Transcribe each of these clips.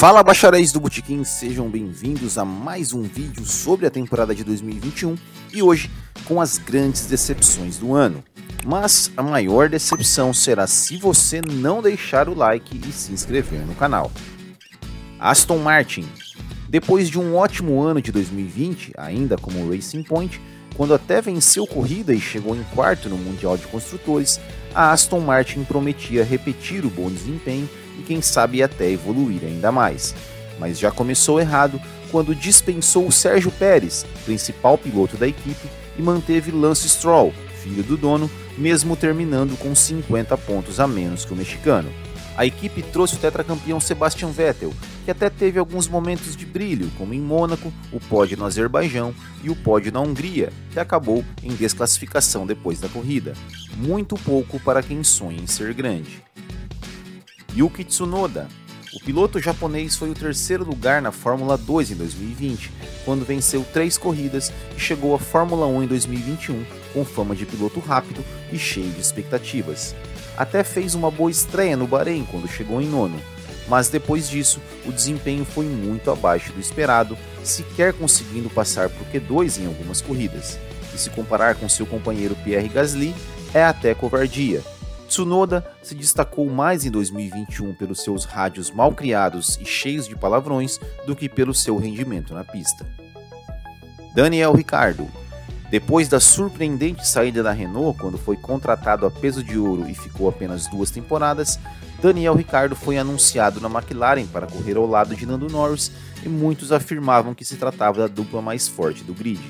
Fala bacharéis do Botequim, sejam bem-vindos a mais um vídeo sobre a temporada de 2021 e hoje com as grandes decepções do ano. Mas a maior decepção será se você não deixar o like e se inscrever no canal. Aston Martin. Depois de um ótimo ano de 2020, ainda como Racing Point, quando até venceu corrida e chegou em quarto no Mundial de Construtores, a Aston Martin prometia repetir o bom desempenho e quem sabe até evoluir ainda mais. Mas já começou errado quando dispensou o Sérgio Pérez, principal piloto da equipe, e manteve Lance Stroll, filho do dono, mesmo terminando com 50 pontos a menos que o mexicano. A equipe trouxe o tetracampeão Sebastian Vettel, que até teve alguns momentos de brilho, como em Mônaco, o pódio no Azerbaijão e o pódio na Hungria, que acabou em desclassificação depois da corrida. Muito pouco para quem sonha em ser grande. Yuki Tsunoda. O piloto japonês foi o terceiro lugar na Fórmula 2 em 2020, quando venceu três corridas e chegou à Fórmula 1 em 2021 com fama de piloto rápido e cheio de expectativas. Até fez uma boa estreia no Bahrein quando chegou em nono, mas depois disso o desempenho foi muito abaixo do esperado, sequer conseguindo passar por Q2 em algumas corridas. E se comparar com seu companheiro Pierre Gasly, é até covardia, Tsunoda se destacou mais em 2021 pelos seus rádios mal criados e cheios de palavrões do que pelo seu rendimento na pista. Daniel Ricardo depois da surpreendente saída da Renault, quando foi contratado a peso de ouro e ficou apenas duas temporadas, Daniel Ricardo foi anunciado na McLaren para correr ao lado de Nando Norris e muitos afirmavam que se tratava da dupla mais forte do grid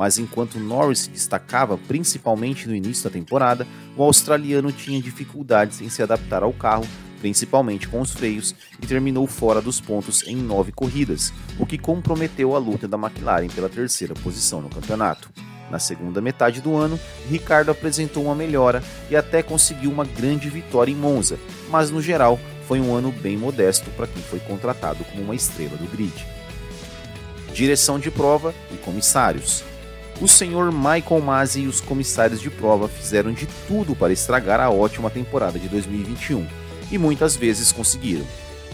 mas enquanto Norris se destacava principalmente no início da temporada, o australiano tinha dificuldades em se adaptar ao carro, principalmente com os freios, e terminou fora dos pontos em nove corridas, o que comprometeu a luta da McLaren pela terceira posição no campeonato. Na segunda metade do ano, Ricardo apresentou uma melhora e até conseguiu uma grande vitória em Monza, mas no geral foi um ano bem modesto para quem foi contratado como uma estrela do grid. Direção de prova e comissários o senhor Michael Masi e os comissários de prova fizeram de tudo para estragar a ótima temporada de 2021 e muitas vezes conseguiram.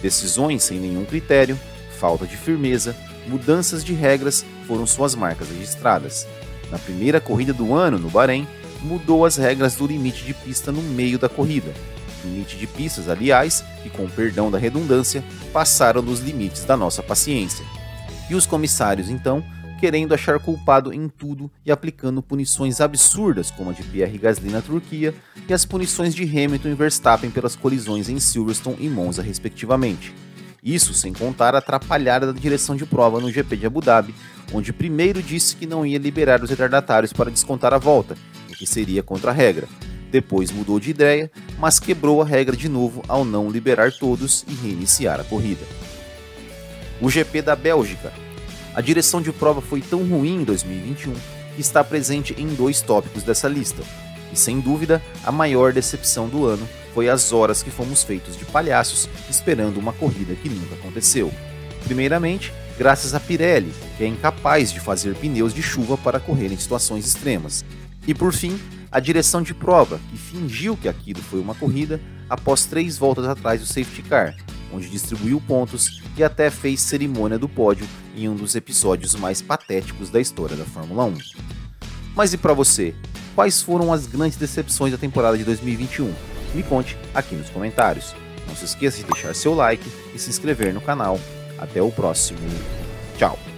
Decisões sem nenhum critério, falta de firmeza, mudanças de regras foram suas marcas registradas. Na primeira corrida do ano, no Bahrein, mudou as regras do limite de pista no meio da corrida. Limite de pistas, aliás, que com perdão da redundância, passaram dos limites da nossa paciência. E os comissários, então, querendo achar culpado em tudo e aplicando punições absurdas como a de Pierre Gasly na Turquia e as punições de Hamilton e Verstappen pelas colisões em Silverstone e Monza respectivamente. Isso sem contar a atrapalhada da direção de prova no GP de Abu Dhabi, onde primeiro disse que não ia liberar os retardatários para descontar a volta, o que seria contra a regra. Depois mudou de ideia, mas quebrou a regra de novo ao não liberar todos e reiniciar a corrida. O GP da Bélgica a direção de prova foi tão ruim em 2021 que está presente em dois tópicos dessa lista. E sem dúvida, a maior decepção do ano foi as horas que fomos feitos de palhaços esperando uma corrida que nunca aconteceu. Primeiramente, graças a Pirelli, que é incapaz de fazer pneus de chuva para correr em situações extremas. E por fim, a direção de prova, que fingiu que aquilo foi uma corrida após três voltas atrás do safety car, onde distribuiu pontos e até fez cerimônia do pódio em um dos episódios mais patéticos da história da Fórmula 1. Mas e para você? Quais foram as grandes decepções da temporada de 2021? Me conte aqui nos comentários. Não se esqueça de deixar seu like e se inscrever no canal. Até o próximo. Tchau!